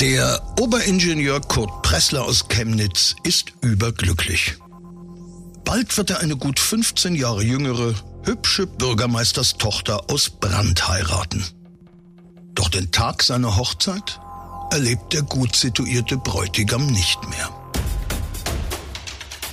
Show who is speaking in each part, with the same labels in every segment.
Speaker 1: Der Oberingenieur Kurt Pressler aus Chemnitz ist überglücklich. Bald wird er eine gut 15 Jahre jüngere, hübsche Bürgermeisterstochter aus Brand heiraten. Doch den Tag seiner Hochzeit erlebt der gut situierte Bräutigam nicht mehr.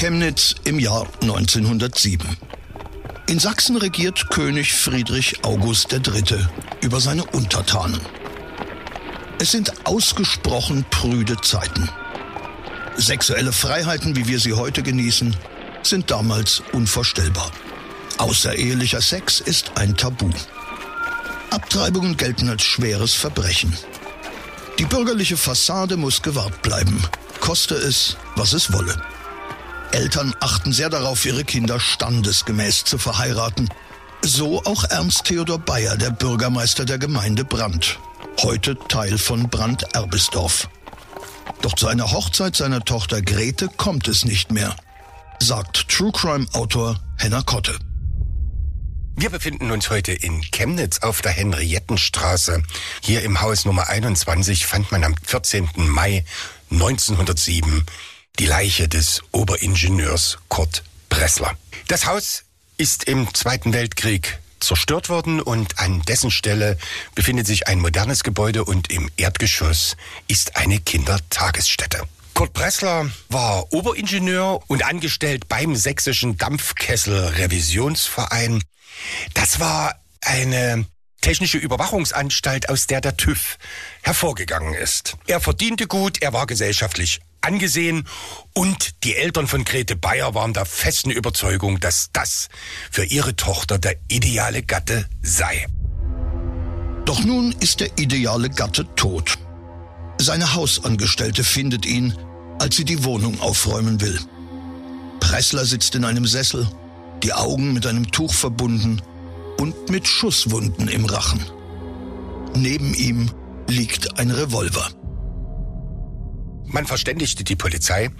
Speaker 1: Chemnitz im Jahr 1907. In Sachsen regiert König Friedrich August III. über seine Untertanen. Es sind ausgesprochen prüde Zeiten. Sexuelle Freiheiten, wie wir sie heute genießen, sind damals unvorstellbar. Außerehelicher Sex ist ein Tabu. Abtreibungen gelten als schweres Verbrechen. Die bürgerliche Fassade muss gewahrt bleiben, koste es, was es wolle. Eltern achten sehr darauf, ihre Kinder standesgemäß zu verheiraten. So auch Ernst Theodor Bayer, der Bürgermeister der Gemeinde Brand, heute Teil von Brand-Erbisdorf. Doch zu einer Hochzeit seiner Tochter Grete kommt es nicht mehr, sagt True Crime Autor Henna Kotte.
Speaker 2: Wir befinden uns heute in Chemnitz auf der Henriettenstraße. Hier im Haus Nummer 21 fand man am 14. Mai 1907 die Leiche des Oberingenieurs Kurt Pressler. Das Haus ist im Zweiten Weltkrieg zerstört worden und an dessen Stelle befindet sich ein modernes Gebäude und im Erdgeschoss ist eine Kindertagesstätte. Kurt Pressler war Oberingenieur und angestellt beim Sächsischen Dampfkessel-Revisionsverein. Das war eine technische Überwachungsanstalt, aus der der TÜV hervorgegangen ist. Er verdiente gut, er war gesellschaftlich angesehen und die Eltern von Grete Bayer waren der festen Überzeugung, dass das für ihre Tochter der ideale Gatte sei.
Speaker 1: Doch nun ist der ideale Gatte tot. Seine Hausangestellte findet ihn, als sie die Wohnung aufräumen will. Pressler sitzt in einem Sessel, die Augen mit einem Tuch verbunden und mit Schusswunden im Rachen. Neben ihm liegt ein Revolver.
Speaker 2: Man verständigte die Polizei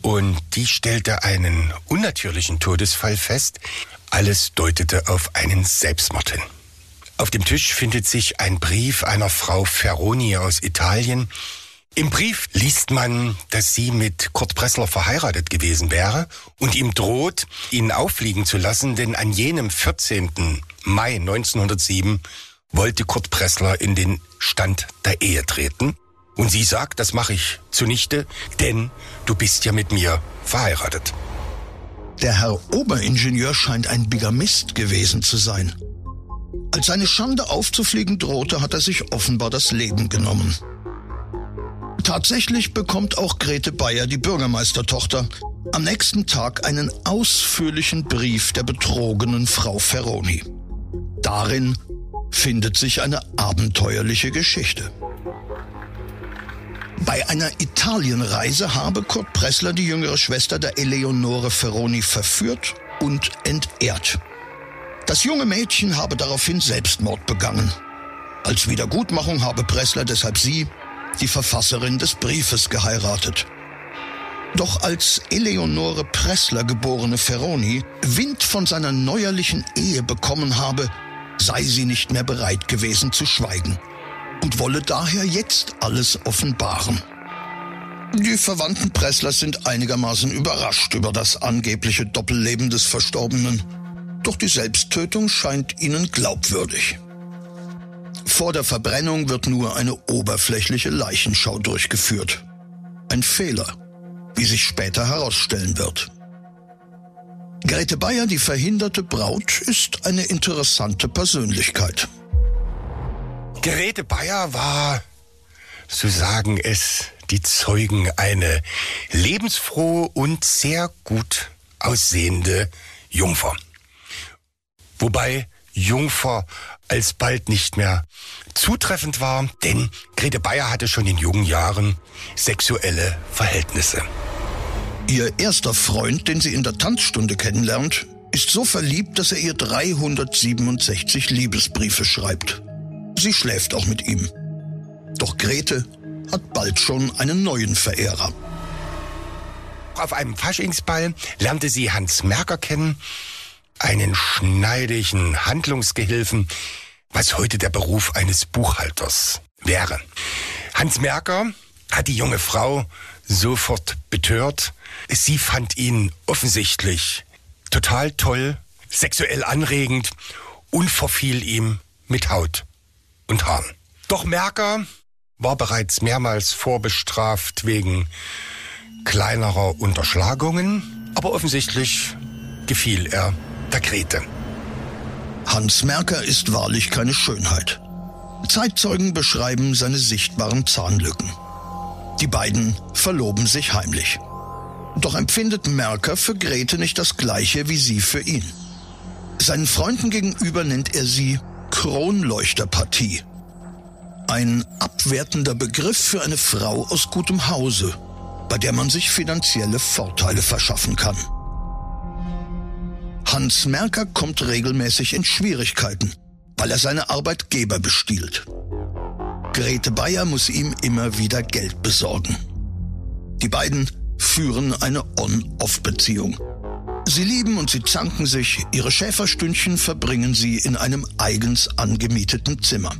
Speaker 2: und die stellte einen unnatürlichen Todesfall fest. Alles deutete auf einen Selbstmord hin. Auf dem Tisch findet sich ein Brief einer Frau Ferroni aus Italien. Im Brief liest man, dass sie mit Kurt Pressler verheiratet gewesen wäre und ihm droht, ihn auffliegen zu lassen, denn an jenem 14. Mai 1907 wollte Kurt Pressler in den Stand der Ehe treten. Und sie sagt, das mache ich zunichte, denn du bist ja mit mir verheiratet.
Speaker 1: Der Herr Oberingenieur scheint ein Bigamist gewesen zu sein. Als seine Schande aufzufliegen drohte, hat er sich offenbar das Leben genommen. Tatsächlich bekommt auch Grete Bayer, die Bürgermeistertochter, am nächsten Tag einen ausführlichen Brief der betrogenen Frau Ferroni. Darin findet sich eine abenteuerliche Geschichte. Bei einer Italienreise habe Kurt Pressler die jüngere Schwester der Eleonore Ferroni verführt und entehrt. Das junge Mädchen habe daraufhin Selbstmord begangen. Als Wiedergutmachung habe Pressler deshalb sie, die Verfasserin des Briefes, geheiratet. Doch als Eleonore Pressler geborene Ferroni Wind von seiner neuerlichen Ehe bekommen habe, sei sie nicht mehr bereit gewesen zu schweigen und wolle daher jetzt alles offenbaren. Die Verwandten Presslers sind einigermaßen überrascht über das angebliche Doppelleben des Verstorbenen. Doch die Selbsttötung scheint ihnen glaubwürdig. Vor der Verbrennung wird nur eine oberflächliche Leichenschau durchgeführt. Ein Fehler, wie sich später herausstellen wird. Grete Bayer, die verhinderte Braut, ist eine interessante Persönlichkeit.
Speaker 2: Grete Bayer war, so sagen es die Zeugen, eine lebensfrohe und sehr gut aussehende Jungfer. Wobei Jungfer alsbald nicht mehr zutreffend war, denn Grete Bayer hatte schon in jungen Jahren sexuelle Verhältnisse.
Speaker 1: Ihr erster Freund, den sie in der Tanzstunde kennenlernt, ist so verliebt, dass er ihr 367 Liebesbriefe schreibt. Sie schläft auch mit ihm. Doch Grete hat bald schon einen neuen Verehrer.
Speaker 2: Auf einem Faschingsball lernte sie Hans Merker kennen, einen schneidigen Handlungsgehilfen, was heute der Beruf eines Buchhalters wäre. Hans Merker hat die junge Frau sofort betört. Sie fand ihn offensichtlich total toll, sexuell anregend und verfiel ihm mit Haut und Haaren. Doch Merker war bereits mehrmals vorbestraft wegen kleinerer Unterschlagungen, aber offensichtlich gefiel er der Grete.
Speaker 1: Hans Merker ist wahrlich keine Schönheit. Zeitzeugen beschreiben seine sichtbaren Zahnlücken. Die beiden verloben sich heimlich. Doch empfindet Merker für Grete nicht das gleiche wie sie für ihn. Seinen Freunden gegenüber nennt er sie Kronleuchterpartie. Ein abwertender Begriff für eine Frau aus gutem Hause, bei der man sich finanzielle Vorteile verschaffen kann. Hans Merker kommt regelmäßig in Schwierigkeiten, weil er seine Arbeitgeber bestiehlt. Grete Bayer muss ihm immer wieder Geld besorgen. Die beiden führen eine On-Off-Beziehung. Sie lieben und sie zanken sich, ihre Schäferstündchen verbringen sie in einem eigens angemieteten Zimmer.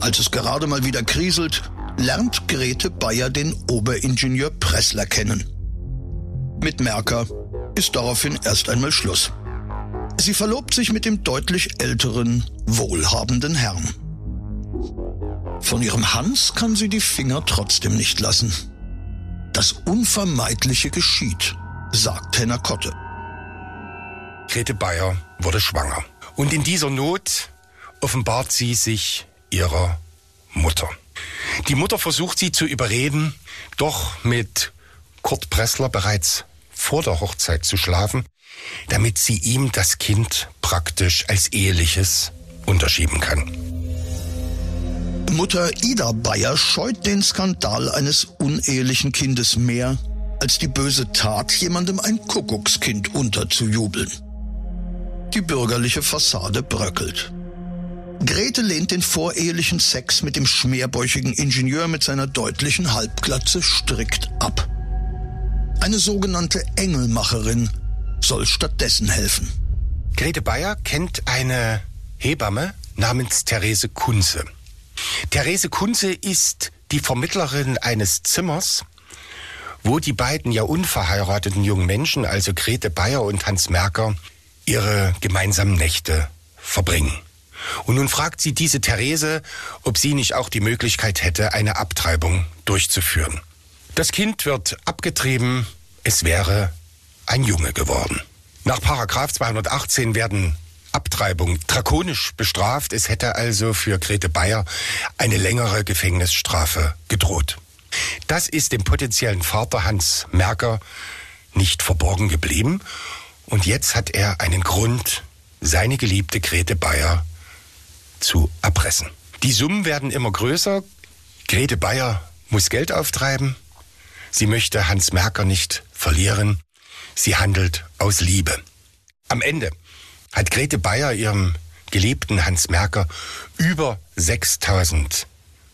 Speaker 1: Als es gerade mal wieder kriselt, lernt Grete Bayer den Oberingenieur Pressler kennen. Mit Merker ist daraufhin erst einmal Schluss. Sie verlobt sich mit dem deutlich älteren, wohlhabenden Herrn. Von ihrem Hans kann sie die Finger trotzdem nicht lassen. Das Unvermeidliche geschieht, sagt Henner Kotte.
Speaker 2: Grete Bayer wurde schwanger. Und in dieser Not offenbart sie sich ihrer Mutter. Die Mutter versucht sie zu überreden, doch mit Kurt Pressler bereits vor der Hochzeit zu schlafen, damit sie ihm das Kind praktisch als eheliches unterschieben kann.
Speaker 1: Mutter Ida Bayer scheut den Skandal eines unehelichen Kindes mehr, als die böse Tat, jemandem ein Kuckuckskind unterzujubeln. Die bürgerliche Fassade bröckelt. Grete lehnt den vorehelichen Sex mit dem schmerbäuchigen Ingenieur mit seiner deutlichen Halbglatze strikt ab. Eine sogenannte Engelmacherin soll stattdessen helfen.
Speaker 2: Grete Bayer kennt eine Hebamme namens Therese Kunze. Therese Kunze ist die Vermittlerin eines Zimmers, wo die beiden ja unverheirateten jungen Menschen, also Grete Bayer und Hans Merker, ihre gemeinsamen Nächte verbringen. Und nun fragt sie diese Therese, ob sie nicht auch die Möglichkeit hätte, eine Abtreibung durchzuführen. Das Kind wird abgetrieben, es wäre ein Junge geworden. Nach Paragraph 218 werden Abtreibung drakonisch bestraft. Es hätte also für Grete Bayer eine längere Gefängnisstrafe gedroht. Das ist dem potenziellen Vater Hans Merker nicht verborgen geblieben. Und jetzt hat er einen Grund, seine geliebte Grete Bayer zu erpressen. Die Summen werden immer größer. Grete Bayer muss Geld auftreiben. Sie möchte Hans Merker nicht verlieren. Sie handelt aus Liebe. Am Ende hat Grete Bayer ihrem geliebten Hans Merker über 6000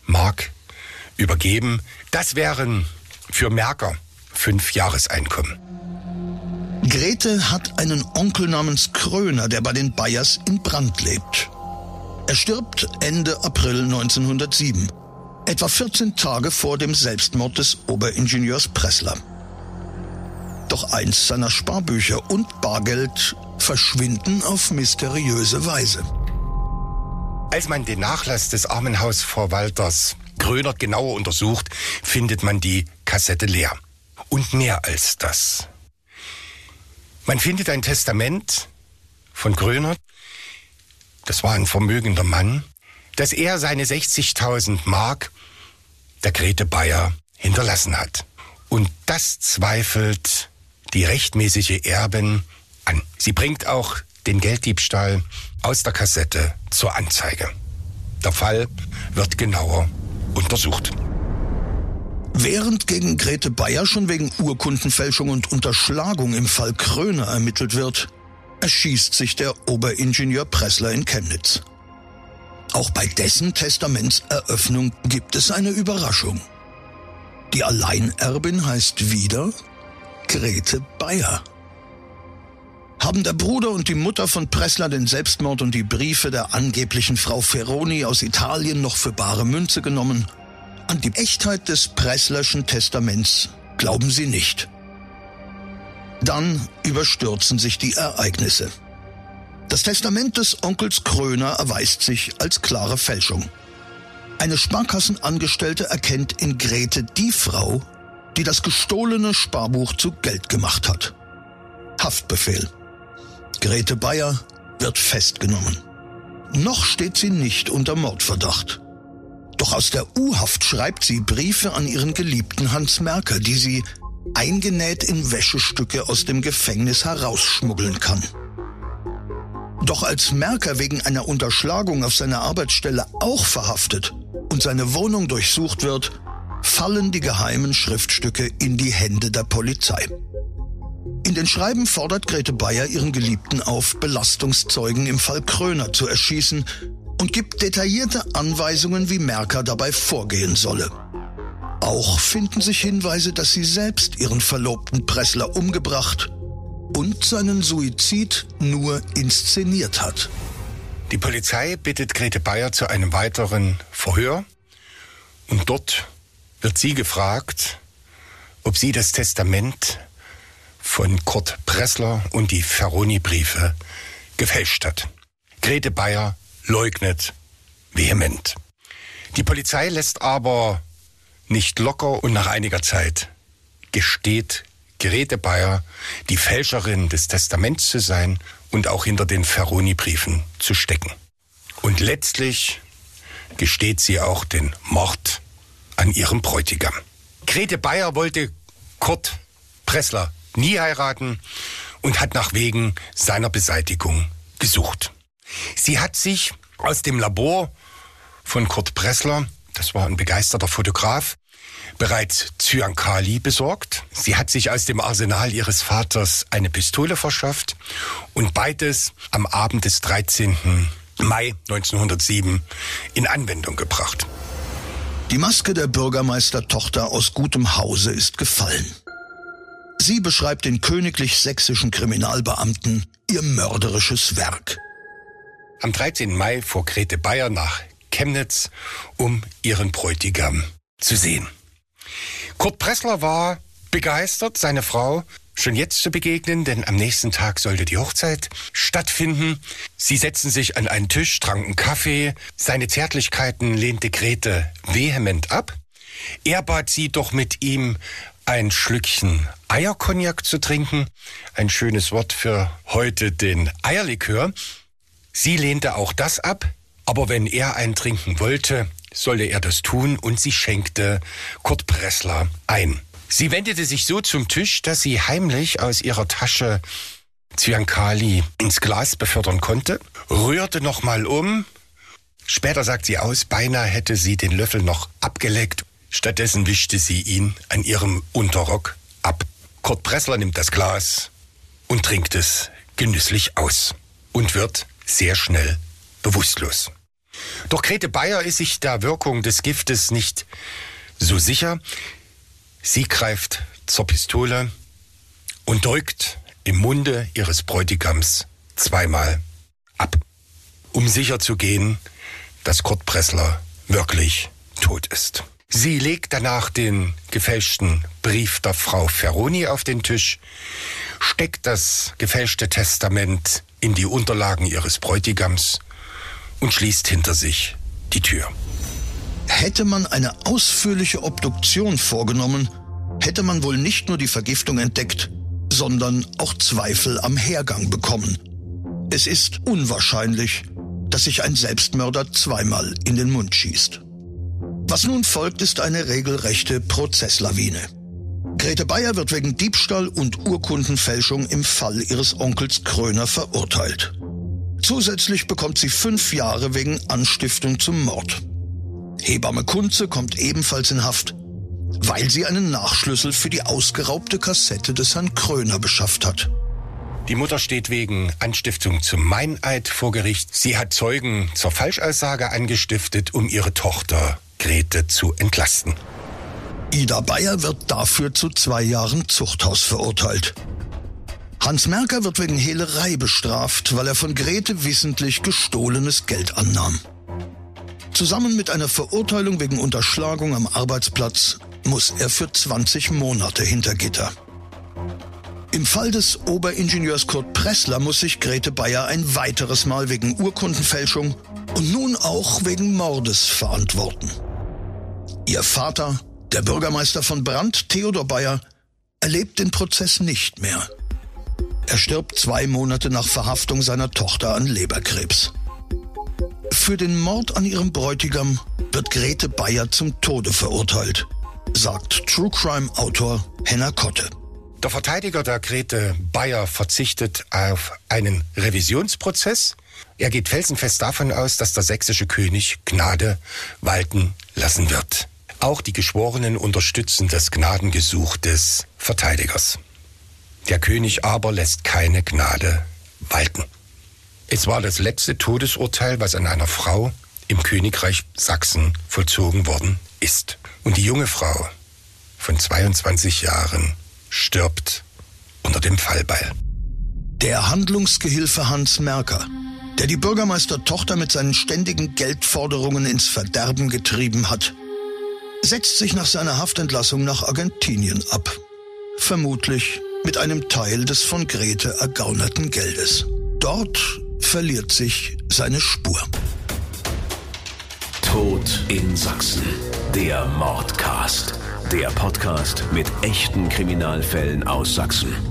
Speaker 2: Mark übergeben. Das wären für Merker fünf Jahreseinkommen.
Speaker 1: Grete hat einen Onkel namens Kröner, der bei den Bayers in Brand lebt. Er stirbt Ende April 1907, etwa 14 Tage vor dem Selbstmord des Oberingenieurs Pressler. Doch eins seiner Sparbücher und Bargeld verschwinden auf mysteriöse Weise.
Speaker 2: Als man den Nachlass des Armenhausverwalters Grönert genauer untersucht, findet man die Kassette leer. Und mehr als das. Man findet ein Testament von Grönert, das war ein vermögender Mann, dass er seine 60.000 Mark der Grete Bayer hinterlassen hat. Und das zweifelt die rechtmäßige Erbin an. Sie bringt auch den Gelddiebstahl aus der Kassette zur Anzeige. Der Fall wird genauer untersucht.
Speaker 1: Während gegen Grete Bayer schon wegen Urkundenfälschung und Unterschlagung im Fall Kröner ermittelt wird, erschießt sich der Oberingenieur Pressler in Chemnitz. Auch bei dessen Testamentseröffnung gibt es eine Überraschung. Die Alleinerbin heißt wieder Grete Bayer. Haben der Bruder und die Mutter von Pressler den Selbstmord und die Briefe der angeblichen Frau Ferroni aus Italien noch für bare Münze genommen? An die Echtheit des Presslerschen Testaments glauben sie nicht. Dann überstürzen sich die Ereignisse. Das Testament des Onkels Kröner erweist sich als klare Fälschung. Eine Sparkassenangestellte erkennt in Grete die Frau, die das gestohlene Sparbuch zu Geld gemacht hat. Haftbefehl. Grete Bayer wird festgenommen. Noch steht sie nicht unter Mordverdacht. Doch aus der U-Haft schreibt sie Briefe an ihren geliebten Hans Merker, die sie eingenäht in Wäschestücke aus dem Gefängnis herausschmuggeln kann. Doch als Merker wegen einer Unterschlagung auf seiner Arbeitsstelle auch verhaftet und seine Wohnung durchsucht wird, fallen die geheimen Schriftstücke in die Hände der Polizei. In den Schreiben fordert Grete Bayer ihren Geliebten auf, Belastungszeugen im Fall Kröner zu erschießen und gibt detaillierte Anweisungen, wie Merker dabei vorgehen solle. Auch finden sich Hinweise, dass sie selbst ihren Verlobten Pressler umgebracht und seinen Suizid nur inszeniert hat.
Speaker 2: Die Polizei bittet Grete Bayer zu einem weiteren Verhör und dort wird sie gefragt, ob sie das Testament von Kurt Pressler und die Ferroni-Briefe gefälscht hat. Grete Bayer leugnet vehement. Die Polizei lässt aber nicht locker und nach einiger Zeit gesteht Grete Bayer, die Fälscherin des Testaments zu sein und auch hinter den Ferroni-Briefen zu stecken. Und letztlich gesteht sie auch den Mord an ihrem Bräutigam. Grete Bayer wollte Kurt Pressler nie heiraten und hat nach Wegen seiner Beseitigung gesucht. Sie hat sich aus dem Labor von Kurt Pressler, das war ein begeisterter Fotograf, bereits Zyankali besorgt. Sie hat sich aus dem Arsenal ihres Vaters eine Pistole verschafft und beides am Abend des 13. Mai 1907 in Anwendung gebracht.
Speaker 1: Die Maske der Bürgermeistertochter aus gutem Hause ist gefallen. Sie beschreibt den königlich sächsischen Kriminalbeamten ihr mörderisches Werk.
Speaker 2: Am 13. Mai fuhr Grete Bayer nach Chemnitz, um ihren Bräutigam zu sehen. Kurt Pressler war begeistert, seine Frau schon jetzt zu begegnen, denn am nächsten Tag sollte die Hochzeit stattfinden. Sie setzten sich an einen Tisch, tranken Kaffee. Seine Zärtlichkeiten lehnte Grete vehement ab. Er bat sie doch mit ihm ein Schlückchen Eierkognak zu trinken. Ein schönes Wort für heute den Eierlikör. Sie lehnte auch das ab, aber wenn er einen trinken wollte, solle er das tun und sie schenkte Kurt Pressler ein. Sie wendete sich so zum Tisch, dass sie heimlich aus ihrer Tasche Zyankali ins Glas befördern konnte, rührte nochmal um. Später sagt sie aus, beinahe hätte sie den Löffel noch abgeleckt. Stattdessen wischte sie ihn an ihrem Unterrock ab. Kurt Pressler nimmt das Glas und trinkt es genüsslich aus und wird sehr schnell bewusstlos. Doch Grete Bayer ist sich der Wirkung des Giftes nicht so sicher. Sie greift zur Pistole und drückt im Munde ihres Bräutigams zweimal ab, um sicher zu gehen, dass Kurt Pressler wirklich tot ist. Sie legt danach den gefälschten Brief der Frau Ferroni auf den Tisch, steckt das gefälschte Testament in die Unterlagen ihres Bräutigams und schließt hinter sich die Tür.
Speaker 1: Hätte man eine ausführliche Obduktion vorgenommen, hätte man wohl nicht nur die Vergiftung entdeckt, sondern auch Zweifel am Hergang bekommen. Es ist unwahrscheinlich, dass sich ein Selbstmörder zweimal in den Mund schießt. Was nun folgt, ist eine regelrechte Prozesslawine. Grete Bayer wird wegen Diebstahl und Urkundenfälschung im Fall ihres Onkels Kröner verurteilt. Zusätzlich bekommt sie fünf Jahre wegen Anstiftung zum Mord. Hebamme Kunze kommt ebenfalls in Haft, weil sie einen Nachschlüssel für die ausgeraubte Kassette des Herrn Kröner beschafft hat.
Speaker 2: Die Mutter steht wegen Anstiftung zum Meineid vor Gericht. Sie hat Zeugen zur Falschaussage angestiftet, um ihre Tochter Grete zu entlasten.
Speaker 1: Ida Bayer wird dafür zu zwei Jahren Zuchthaus verurteilt. Hans Merker wird wegen Hehlerei bestraft, weil er von Grete wissentlich gestohlenes Geld annahm. Zusammen mit einer Verurteilung wegen Unterschlagung am Arbeitsplatz muss er für 20 Monate hinter Gitter. Im Fall des Oberingenieurs Kurt Pressler muss sich Grete Bayer ein weiteres Mal wegen Urkundenfälschung und nun auch wegen Mordes verantworten. Ihr Vater, der Bürgermeister von Brandt, Theodor Bayer, erlebt den Prozess nicht mehr. Er stirbt zwei Monate nach Verhaftung seiner Tochter an Leberkrebs. Für den Mord an ihrem Bräutigam wird Grete Bayer zum Tode verurteilt, sagt True Crime Autor Henna Kotte.
Speaker 2: Der Verteidiger der Grete Bayer verzichtet auf einen Revisionsprozess. Er geht felsenfest davon aus, dass der sächsische König Gnade walten lassen wird. Auch die Geschworenen unterstützen das Gnadengesuch des Verteidigers. Der König aber lässt keine Gnade walten. Es war das letzte Todesurteil, was an einer Frau im Königreich Sachsen vollzogen worden ist. Und die junge Frau von 22 Jahren stirbt unter dem Fallbeil.
Speaker 1: Der Handlungsgehilfe Hans Merker, der die Bürgermeistertochter mit seinen ständigen Geldforderungen ins Verderben getrieben hat, setzt sich nach seiner Haftentlassung nach Argentinien ab. Vermutlich mit einem Teil des von Grete ergaunerten Geldes. Dort verliert sich seine Spur.
Speaker 3: Tod in Sachsen. Der Mordcast. Der Podcast mit echten Kriminalfällen aus Sachsen.